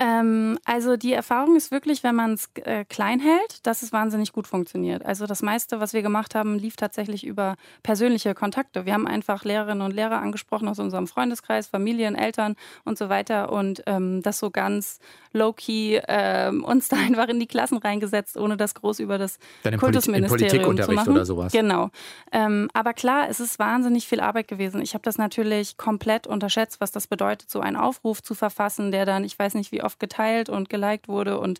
Speaker 5: Ähm, also die Erfahrung ist wirklich, wenn man es äh, klein hält, dass es wahnsinnig gut funktioniert. Also das meiste, was wir gemacht haben, lief tatsächlich über persönliche Kontakte. Wir haben einfach Lehrerinnen und Lehrer angesprochen aus unserem Freundeskreis, Familien, Eltern und so weiter und ähm, das so ganz low-key ähm, uns da [laughs] einfach in die Klassen reingesetzt, ohne das groß über das Dann Kultusministerium Polit zu machen.
Speaker 2: Oder sowas.
Speaker 5: Genau. Ähm, aber klar, es ist wahnsinnig viel Arbeit gewesen. Ich habe das natürlich komplett unterschätzt, was das bedeutet, so einen Aufruf zu verfassen, der dann, ich weiß nicht, wie oft oft geteilt und geliked wurde und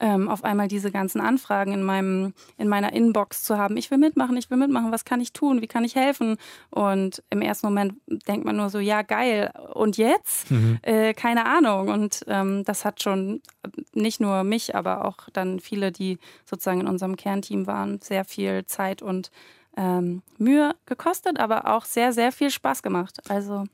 Speaker 5: ähm, auf einmal diese ganzen Anfragen in meinem in meiner Inbox zu haben. Ich will mitmachen, ich will mitmachen. Was kann ich tun? Wie kann ich helfen? Und im ersten Moment denkt man nur so, ja geil. Und jetzt? Mhm. Äh, keine Ahnung. Und ähm, das hat schon nicht nur mich, aber auch dann viele, die sozusagen in unserem Kernteam waren, sehr viel Zeit und ähm, Mühe gekostet, aber auch sehr, sehr viel Spaß gemacht. Also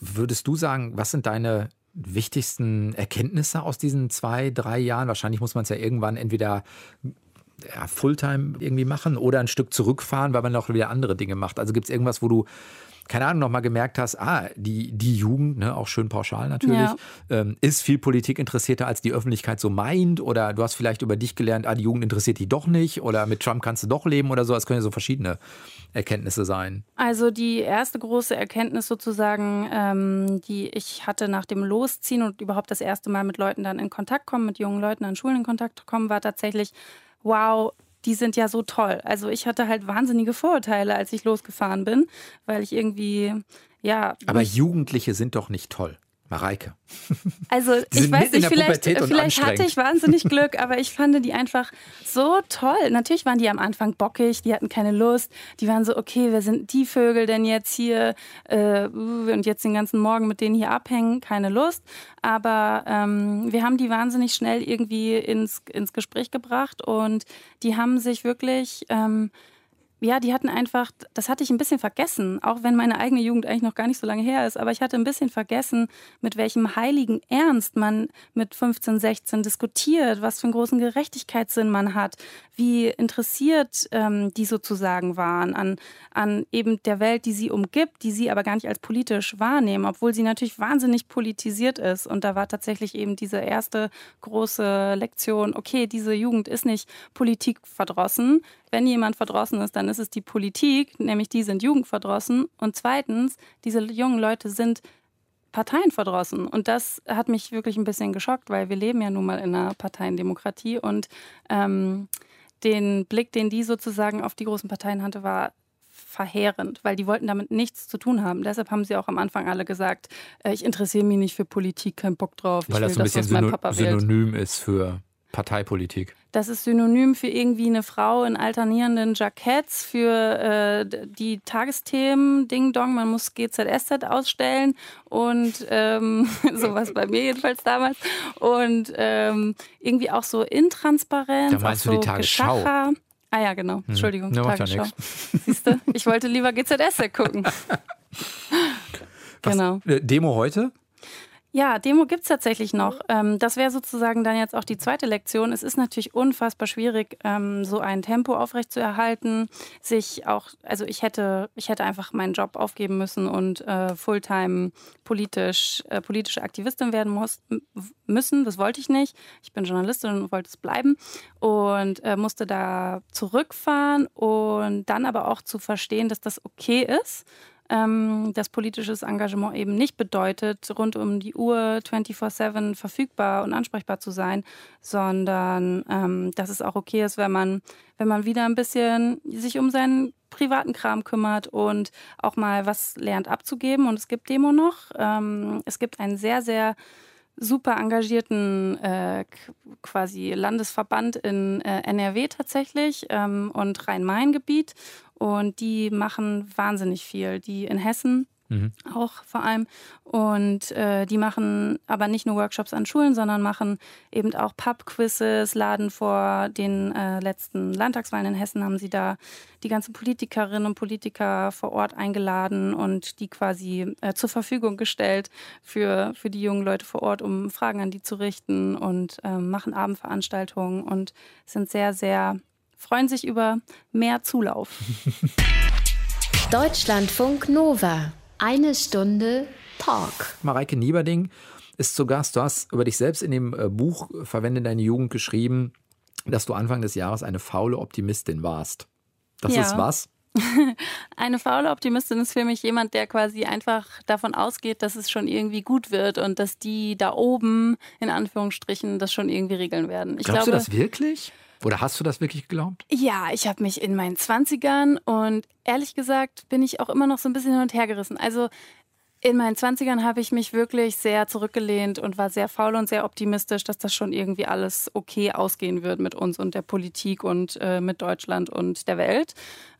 Speaker 2: Würdest du sagen, was sind deine wichtigsten Erkenntnisse aus diesen zwei, drei Jahren? Wahrscheinlich muss man es ja irgendwann entweder ja, Fulltime irgendwie machen oder ein Stück zurückfahren, weil man noch wieder andere Dinge macht. Also gibt es irgendwas, wo du keine Ahnung, nochmal gemerkt hast, ah, die, die Jugend, ne, auch schön pauschal natürlich, ja. ähm, ist viel Politik interessierter, als die Öffentlichkeit so meint. Oder du hast vielleicht über dich gelernt, ah, die Jugend interessiert die doch nicht. Oder mit Trump kannst du doch leben oder so. Es können ja so verschiedene Erkenntnisse sein.
Speaker 5: Also die erste große Erkenntnis sozusagen, ähm, die ich hatte nach dem Losziehen und überhaupt das erste Mal mit Leuten dann in Kontakt kommen, mit jungen Leuten an Schulen in Kontakt kommen, war tatsächlich, wow, die sind ja so toll. Also ich hatte halt wahnsinnige Vorurteile, als ich losgefahren bin, weil ich irgendwie, ja.
Speaker 2: Aber Jugendliche sind doch nicht toll. Mareike.
Speaker 5: Also ich weiß nicht, vielleicht, vielleicht hatte ich wahnsinnig Glück, aber ich fand die einfach so toll. Natürlich waren die am Anfang bockig, die hatten keine Lust. Die waren so, okay, wer sind die Vögel denn jetzt hier äh, und jetzt den ganzen Morgen mit denen hier abhängen? Keine Lust. Aber ähm, wir haben die wahnsinnig schnell irgendwie ins, ins Gespräch gebracht und die haben sich wirklich... Ähm, ja, die hatten einfach, das hatte ich ein bisschen vergessen, auch wenn meine eigene Jugend eigentlich noch gar nicht so lange her ist, aber ich hatte ein bisschen vergessen, mit welchem heiligen Ernst man mit 15, 16 diskutiert, was für einen großen Gerechtigkeitssinn man hat, wie interessiert ähm, die sozusagen waren an, an eben der Welt, die sie umgibt, die sie aber gar nicht als politisch wahrnehmen, obwohl sie natürlich wahnsinnig politisiert ist. Und da war tatsächlich eben diese erste große Lektion, okay, diese Jugend ist nicht politikverdrossen, wenn jemand verdrossen ist, dann ist es die Politik, nämlich die sind jugendverdrossen. Und zweitens, diese jungen Leute sind parteienverdrossen. Und das hat mich wirklich ein bisschen geschockt, weil wir leben ja nun mal in einer Parteiendemokratie und ähm, den Blick, den die sozusagen auf die großen Parteien hatte, war verheerend, weil die wollten damit nichts zu tun haben. Deshalb haben sie auch am Anfang alle gesagt, äh, ich interessiere mich nicht für Politik, kein Bock drauf.
Speaker 2: Weil das ein bisschen synonym ist für Parteipolitik.
Speaker 5: Das ist synonym für irgendwie eine Frau in alternierenden Jacketts, für äh, die Tagesthemen, Ding Dong, man muss GZSZ ausstellen und ähm, [laughs] sowas bei mir jedenfalls damals. Und ähm, irgendwie auch so intransparent.
Speaker 2: Da meinst du so die Tagesschau? Geschacher.
Speaker 5: Ah ja, genau. Hm. Entschuldigung, hm. Tagesschau. Ja Siehst du? Ich wollte lieber GZSZ gucken.
Speaker 2: Genau. Äh, Demo heute?
Speaker 5: Ja, Demo gibt es tatsächlich noch. Ähm, das wäre sozusagen dann jetzt auch die zweite Lektion. Es ist natürlich unfassbar schwierig, ähm, so ein Tempo aufrechtzuerhalten. Sich auch, also ich hätte, ich hätte einfach meinen Job aufgeben müssen und äh, Fulltime politisch, äh, politische Aktivistin werden muss, müssen. Das wollte ich nicht. Ich bin Journalistin und wollte es bleiben und äh, musste da zurückfahren und dann aber auch zu verstehen, dass das okay ist ähm, dass politisches Engagement eben nicht bedeutet, rund um die Uhr 24-7 verfügbar und ansprechbar zu sein, sondern ähm, dass es auch okay ist, wenn man, wenn man wieder ein bisschen sich um seinen privaten Kram kümmert und auch mal was lernt abzugeben. Und es gibt Demo noch. Ähm, es gibt ein sehr, sehr super engagierten äh, quasi Landesverband in äh, NRW tatsächlich ähm, und Rhein-Main-Gebiet. Und die machen wahnsinnig viel. Die in Hessen Mhm. Auch vor allem. Und äh, die machen aber nicht nur Workshops an Schulen, sondern machen eben auch Pub-Quizzes, laden vor den äh, letzten Landtagswahlen in Hessen, haben sie da die ganzen Politikerinnen und Politiker vor Ort eingeladen und die quasi äh, zur Verfügung gestellt für, für die jungen Leute vor Ort, um Fragen an die zu richten und ähm, machen Abendveranstaltungen und sind sehr, sehr, freuen sich über mehr Zulauf. [laughs]
Speaker 1: Deutschlandfunk Nova. Eine Stunde Talk.
Speaker 2: Mareike Nieberding ist zu Gast. Du hast über dich selbst in dem äh, Buch Verwende deine Jugend geschrieben, dass du Anfang des Jahres eine faule Optimistin warst. Das ja. ist was? [laughs]
Speaker 5: Eine faule Optimistin ist für mich jemand, der quasi einfach davon ausgeht, dass es schon irgendwie gut wird und dass die da oben in Anführungsstrichen das schon irgendwie regeln werden.
Speaker 2: Ich Glaubst glaube, du das wirklich? Oder hast du das wirklich geglaubt?
Speaker 5: Ja, ich habe mich in meinen 20ern und ehrlich gesagt bin ich auch immer noch so ein bisschen hin und her gerissen. Also in meinen 20ern habe ich mich wirklich sehr zurückgelehnt und war sehr faul und sehr optimistisch, dass das schon irgendwie alles okay ausgehen wird mit uns und der Politik und äh, mit Deutschland und der Welt.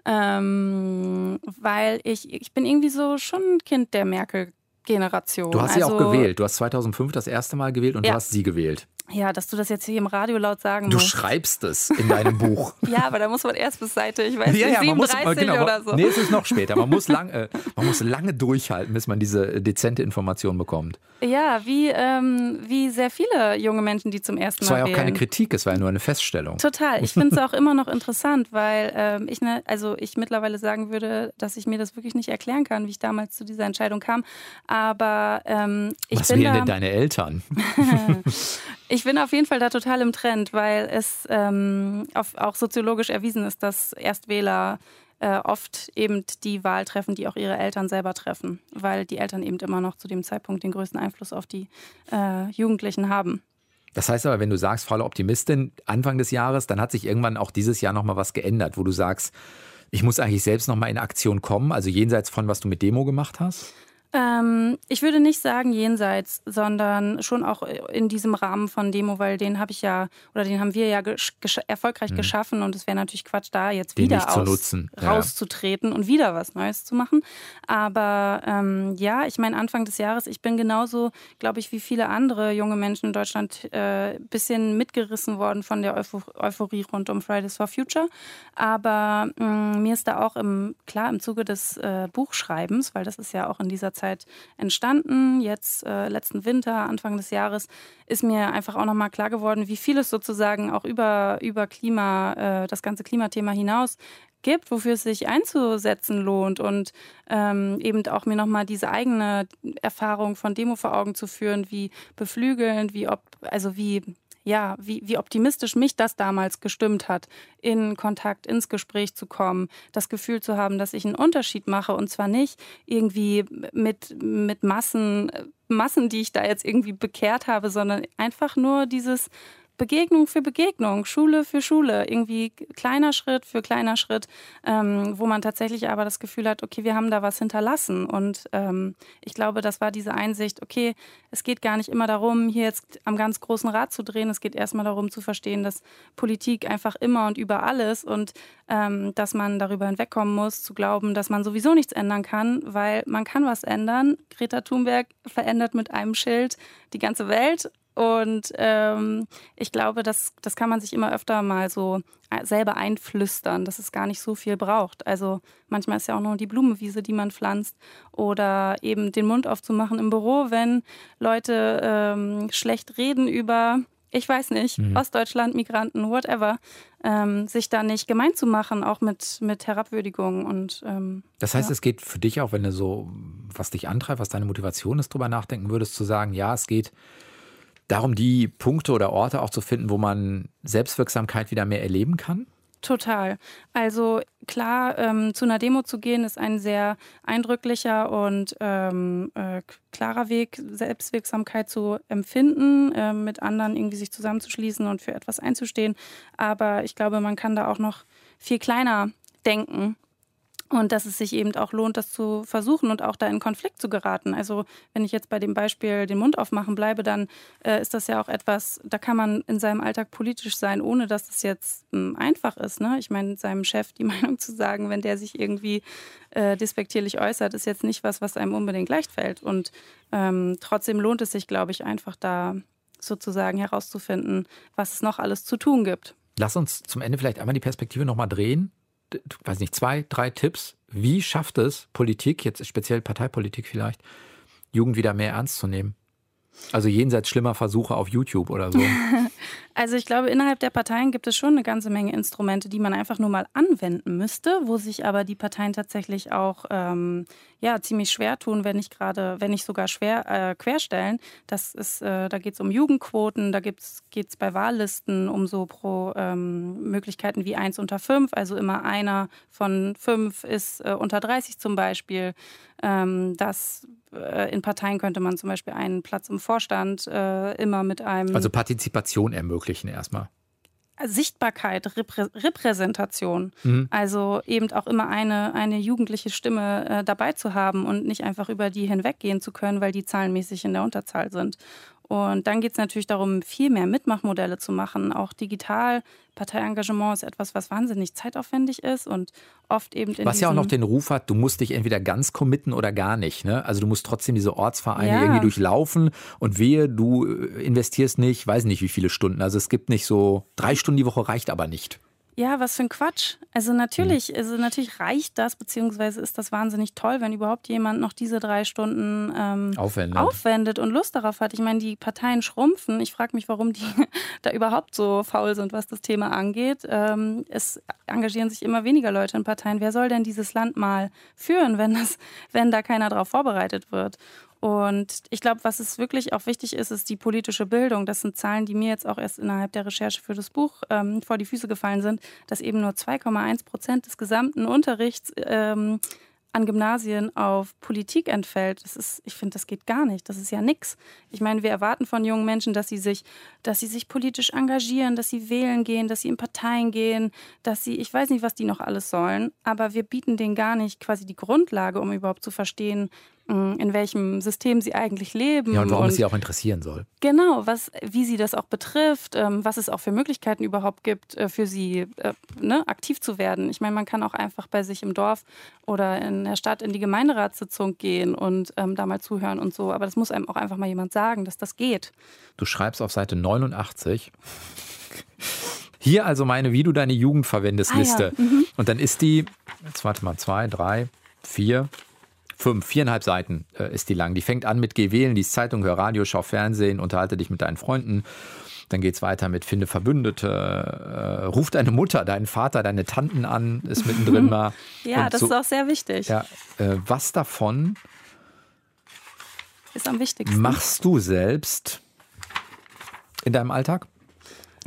Speaker 5: Ähm, weil ich, ich bin irgendwie so schon ein Kind der Merkel-Generation.
Speaker 2: Du hast sie also, auch gewählt. Du hast 2005 das erste Mal gewählt und ja. du hast sie gewählt.
Speaker 5: Ja, dass du das jetzt hier im Radio laut sagen
Speaker 2: du
Speaker 5: musst.
Speaker 2: Du schreibst es in deinem Buch. [laughs]
Speaker 5: ja, aber da muss man erst bis Seite, ich weiß ja, nicht, ja, 37 muss, genau, oder so.
Speaker 2: Nee, es ist noch später. Man muss, lang, äh, man muss lange durchhalten, bis man diese dezente Information bekommt.
Speaker 5: Ja, wie, ähm, wie sehr viele junge Menschen, die zum ersten Mal
Speaker 2: Es war
Speaker 5: ja
Speaker 2: auch keine Kritik, es war ja nur eine Feststellung.
Speaker 5: Total. Ich finde es auch immer noch interessant, weil ähm, ich, ne, also ich mittlerweile sagen würde, dass ich mir das wirklich nicht erklären kann, wie ich damals zu dieser Entscheidung kam. Aber ähm, ich
Speaker 2: Was
Speaker 5: bin
Speaker 2: wählen
Speaker 5: da,
Speaker 2: denn deine Eltern? [laughs] [laughs]
Speaker 5: Ich bin auf jeden Fall da total im Trend, weil es ähm, auf, auch soziologisch erwiesen ist, dass Erstwähler äh, oft eben die Wahl treffen, die auch ihre Eltern selber treffen, weil die Eltern eben immer noch zu dem Zeitpunkt den größten Einfluss auf die äh, Jugendlichen haben.
Speaker 2: Das heißt aber, wenn du sagst, faule Optimistin Anfang des Jahres, dann hat sich irgendwann auch dieses Jahr nochmal was geändert, wo du sagst, ich muss eigentlich selbst nochmal in Aktion kommen, also jenseits von, was du mit Demo gemacht hast?
Speaker 5: Ähm, ich würde nicht sagen jenseits, sondern schon auch in diesem Rahmen von Demo, weil den habe ich ja oder den haben wir ja gesch gesch erfolgreich mhm. geschaffen und es wäre natürlich Quatsch, da jetzt den wieder aus, rauszutreten ja. und wieder was Neues zu machen. Aber ähm, ja, ich meine, Anfang des Jahres, ich bin genauso, glaube ich, wie viele andere junge Menschen in Deutschland äh, bisschen mitgerissen worden von der Euph Euphorie rund um Fridays for Future. Aber mh, mm, mir ist da auch im, klar im Zuge des äh, Buchschreibens, weil das ist ja auch in dieser Zeit entstanden. Jetzt äh, letzten Winter, Anfang des Jahres, ist mir einfach auch nochmal klar geworden, wie viel es sozusagen auch über, über Klima, äh, das ganze Klimathema hinaus gibt, wofür es sich einzusetzen lohnt und ähm, eben auch mir nochmal diese eigene Erfahrung von Demo vor Augen zu führen, wie beflügelnd, wie ob, also wie ja, wie, wie optimistisch mich das damals gestimmt hat, in Kontakt, ins Gespräch zu kommen, das Gefühl zu haben, dass ich einen Unterschied mache und zwar nicht irgendwie mit, mit Massen, Massen, die ich da jetzt irgendwie bekehrt habe, sondern einfach nur dieses Begegnung für Begegnung, Schule für Schule, irgendwie kleiner Schritt für kleiner Schritt, ähm, wo man tatsächlich aber das Gefühl hat, okay, wir haben da was hinterlassen. Und ähm, ich glaube, das war diese Einsicht, okay, es geht gar nicht immer darum, hier jetzt am ganz großen Rad zu drehen. Es geht erstmal darum zu verstehen, dass Politik einfach immer und über alles und ähm, dass man darüber hinwegkommen muss, zu glauben, dass man sowieso nichts ändern kann, weil man kann was ändern. Greta Thunberg verändert mit einem Schild die ganze Welt und ähm, ich glaube, das, das kann man sich immer öfter mal so äh, selber einflüstern, dass es gar nicht so viel braucht. Also manchmal ist ja auch nur die Blumenwiese, die man pflanzt. Oder eben den Mund aufzumachen im Büro, wenn Leute ähm, schlecht reden über, ich weiß nicht, mhm. Ostdeutschland, Migranten, whatever, ähm, sich da nicht gemein zu machen, auch mit, mit Herabwürdigung. Und, ähm,
Speaker 2: das heißt, ja. es geht für dich auch, wenn du so, was dich antreibt, was deine Motivation ist, drüber nachdenken würdest, zu sagen, ja, es geht darum, die Punkte oder Orte auch zu finden, wo man Selbstwirksamkeit wieder mehr erleben kann?
Speaker 5: Total. Also klar, ähm, zu einer Demo zu gehen, ist ein sehr eindrücklicher und ähm, äh, klarer Weg, Selbstwirksamkeit zu empfinden, äh, mit anderen irgendwie sich zusammenzuschließen und für etwas einzustehen. Aber ich glaube, man kann da auch noch viel kleiner denken Und dass es sich eben auch lohnt, das zu versuchen und auch da in Konflikt zu geraten. Also wenn ich jetzt bei dem Beispiel den Mund aufmachen bleibe, dann äh, ist das ja auch etwas, da kann man in seinem Alltag politisch sein, ohne dass es jetzt ähm, einfach ist. Ne? Ich meine, seinem Chef die [laughs] Meinung zu sagen, wenn der sich irgendwie äh, despektierlich äußert, ist jetzt nicht was, was einem unbedingt leicht fällt. Und ähm, trotzdem lohnt es sich, glaube ich, einfach da sozusagen herauszufinden, was es noch alles zu tun gibt.
Speaker 2: Lass uns zum Ende vielleicht einmal die Perspektive nochmal drehen weiß nicht, zwei, drei Tipps. Wie schafft es Politik, jetzt speziell Parteipolitik vielleicht, Jugend wieder mehr ernst zu nehmen? Also jenseits schlimmer Versuche auf YouTube oder so. [laughs]
Speaker 5: Also ich glaube, innerhalb der Parteien gibt es schon eine ganze Menge Instrumente, die man einfach nur mal anwenden müsste, wo sich aber die Parteien tatsächlich auch ähm, ja, ziemlich schwer tun, wenn nicht gerade, wenn nicht sogar schwer äh, querstellen. Das ist, äh, da geht es um Jugendquoten, da geht es bei Wahllisten um so pro ähm, Möglichkeiten wie eins unter fünf, also immer einer von fünf ist äh, unter 30 zum Beispiel. Ähm, das in Parteien könnte man zum Beispiel einen Platz im Vorstand äh, immer mit einem.
Speaker 2: Also Partizipation ermöglichen erstmal.
Speaker 5: Sichtbarkeit, Reprä Repräsentation. Mhm. Also eben auch immer eine, eine jugendliche Stimme äh, dabei zu haben und nicht einfach über die hinweggehen zu können, weil die zahlenmäßig in der Unterzahl sind. Und dann geht es natürlich darum, viel mehr Mitmachmodelle zu machen. Auch digital. Parteiengagement ist etwas, was wahnsinnig zeitaufwendig ist und oft eben in
Speaker 2: Was ja auch noch den Ruf hat, du musst dich entweder ganz committen oder gar nicht. Ne? Also du musst trotzdem diese Ortsvereine ja. irgendwie durchlaufen und wehe, du äh, investierst nicht, weiß nicht wie viele Stunden. Also es gibt nicht so, drei Stunden die Woche reicht aber nicht.
Speaker 5: Ja, was für ein Quatsch. Also natürlich, mhm. also natürlich reicht das, beziehungsweise ist das wahnsinnig toll, wenn überhaupt jemand noch diese drei Stunden ähm, aufwendet. aufwendet. und Lust darauf hat. Ich meine, die Parteien schrumpfen. Ich frage mich, warum die [laughs] da überhaupt so faul sind, was das Thema angeht. Ähm, es engagieren sich immer weniger Leute in Parteien. Wer soll denn dieses Land mal führen, wenn, das, wenn da keiner darauf vorbereitet wird? Und ich glaube, was es wirklich auch wichtig ist, ist die politische Bildung. Das sind Zahlen, die mir jetzt auch erst innerhalb der Recherche für das Buch ähm, vor die Füße gefallen sind, dass eben nur 2,1 Prozent des gesamten Unterrichts ähm, an Gymnasien auf Politik entfällt. Das ist, ich finde, das geht gar nicht. Das ist ja nichts. Ich meine, wir erwarten von jungen Menschen, dass sie sich, dass sie sich politisch engagieren, dass sie wählen gehen, dass sie in Parteien gehen, dass sie, ich weiß nicht, was die noch alles sollen, aber wir bieten denen gar nicht quasi die Grundlage, um überhaupt zu verstehen, in welchem System sie eigentlich leben.
Speaker 2: Ja, und warum und, es sie auch interessieren soll.
Speaker 5: Genau, was, wie sie das auch betrifft, ähm, was es auch für Möglichkeiten überhaupt gibt, äh, für sie äh, ne, aktiv zu werden. Ich meine, man kann auch einfach bei sich im Dorf oder in der Stadt in die Gemeinderatssitzung gehen und ähm, da mal zuhören und so. Aber das muss einem auch einfach mal jemand sagen, dass das geht.
Speaker 2: Du schreibst auf Seite 89. Hier also meine Wie du deine Jugend verwendest ah, Liste. Ja. Mhm. Und dann ist die, jetzt warte mal, zwei, drei, vier, Fünf, viereinhalb Seiten äh, ist die lang. Die fängt an mit Geh wählen, lies Zeitung, hör Radio, schau Fernsehen, unterhalte dich mit deinen Freunden. Dann geht es weiter mit Finde Verbündete, äh, ruf deine Mutter, deinen Vater, deine Tanten an, ist mittendrin [laughs] mal.
Speaker 5: ja, Und das so, ist auch sehr wichtig.
Speaker 2: Ja, äh, was davon
Speaker 5: ist am wichtigsten?
Speaker 2: Machst du selbst in deinem Alltag?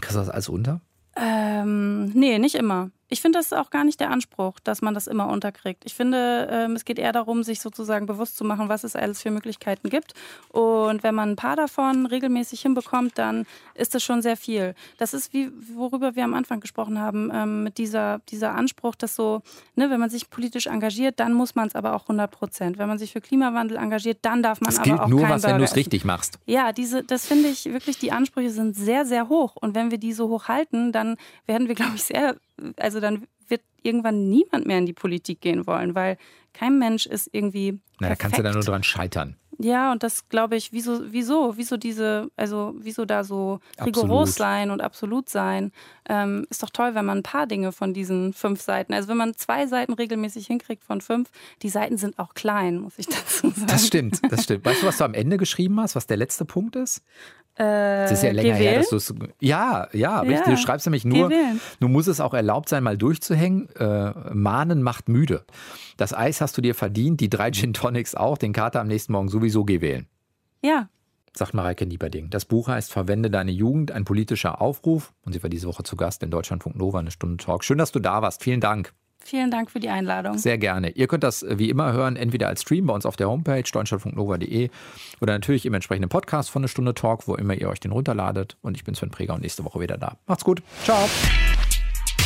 Speaker 2: Kriegst du das alles unter?
Speaker 5: Ähm, nee, nicht immer. Ich finde, das ist auch gar nicht der Anspruch, dass man das immer unterkriegt. Ich finde, ähm, es geht eher darum, sich sozusagen bewusst zu machen, was es alles für Möglichkeiten gibt. Und wenn man ein paar davon regelmäßig hinbekommt, dann ist das schon sehr viel. Das ist wie, worüber wir am Anfang gesprochen haben, ähm, mit dieser, dieser Anspruch, dass so, ne, wenn man sich politisch engagiert, dann muss man es aber auch 100 Prozent. Wenn man sich für Klimawandel engagiert, dann darf man
Speaker 2: das
Speaker 5: aber
Speaker 2: gilt
Speaker 5: auch
Speaker 2: nur was,
Speaker 5: Burger
Speaker 2: wenn du es richtig machst.
Speaker 5: Ja, diese, das finde ich wirklich, die Ansprüche sind sehr, sehr hoch. Und wenn wir die so hoch halten, dann werden wir, [laughs] glaube ich, sehr also dann wird irgendwann niemand mehr in die Politik gehen wollen, weil kein Mensch ist irgendwie.
Speaker 2: Na, da kannst du da nur dran scheitern.
Speaker 5: Ja, und das glaube ich, wieso, wieso, wieso diese, also wieso da so rigoros absolut. sein und absolut sein, ähm, ist doch toll, wenn man ein paar Dinge von diesen fünf Seiten, also wenn man zwei Seiten regelmäßig hinkriegt von fünf, die Seiten sind auch klein, muss ich [laughs] dazu sagen.
Speaker 2: Das stimmt, das stimmt. Weißt du, was du am Ende geschrieben hast, was der letzte Punkt ist?
Speaker 5: Das
Speaker 2: ist ja länger her, dass du es. Ja, ja, richtig. Ja, du schreibst nämlich nur, du musst es auch erlaubt sein, mal durchzuhängen. Äh, Mahnen macht müde. Das Eis hast du dir verdient, die drei Gin Tonics auch, den Kater am nächsten Morgen sowieso geh wählen.
Speaker 5: Ja.
Speaker 2: Sagt Mareike Nieberding. Das Buch heißt Verwende deine Jugend, ein politischer Aufruf. Und sie war diese Woche zu Gast in Deutschlandfunk Nova, eine Stunde Talk. Schön, dass du da warst. Vielen Dank.
Speaker 5: Vielen Dank für die Einladung.
Speaker 2: Sehr gerne. Ihr könnt das äh, wie immer hören, entweder als Stream bei uns auf der Homepage deutschlandfunknova.de oder natürlich im entsprechenden Podcast von eine Stunde Talk, wo immer ihr euch den runterladet. Und ich bin Sven Preger und nächste Woche wieder da. Macht's gut. Ciao.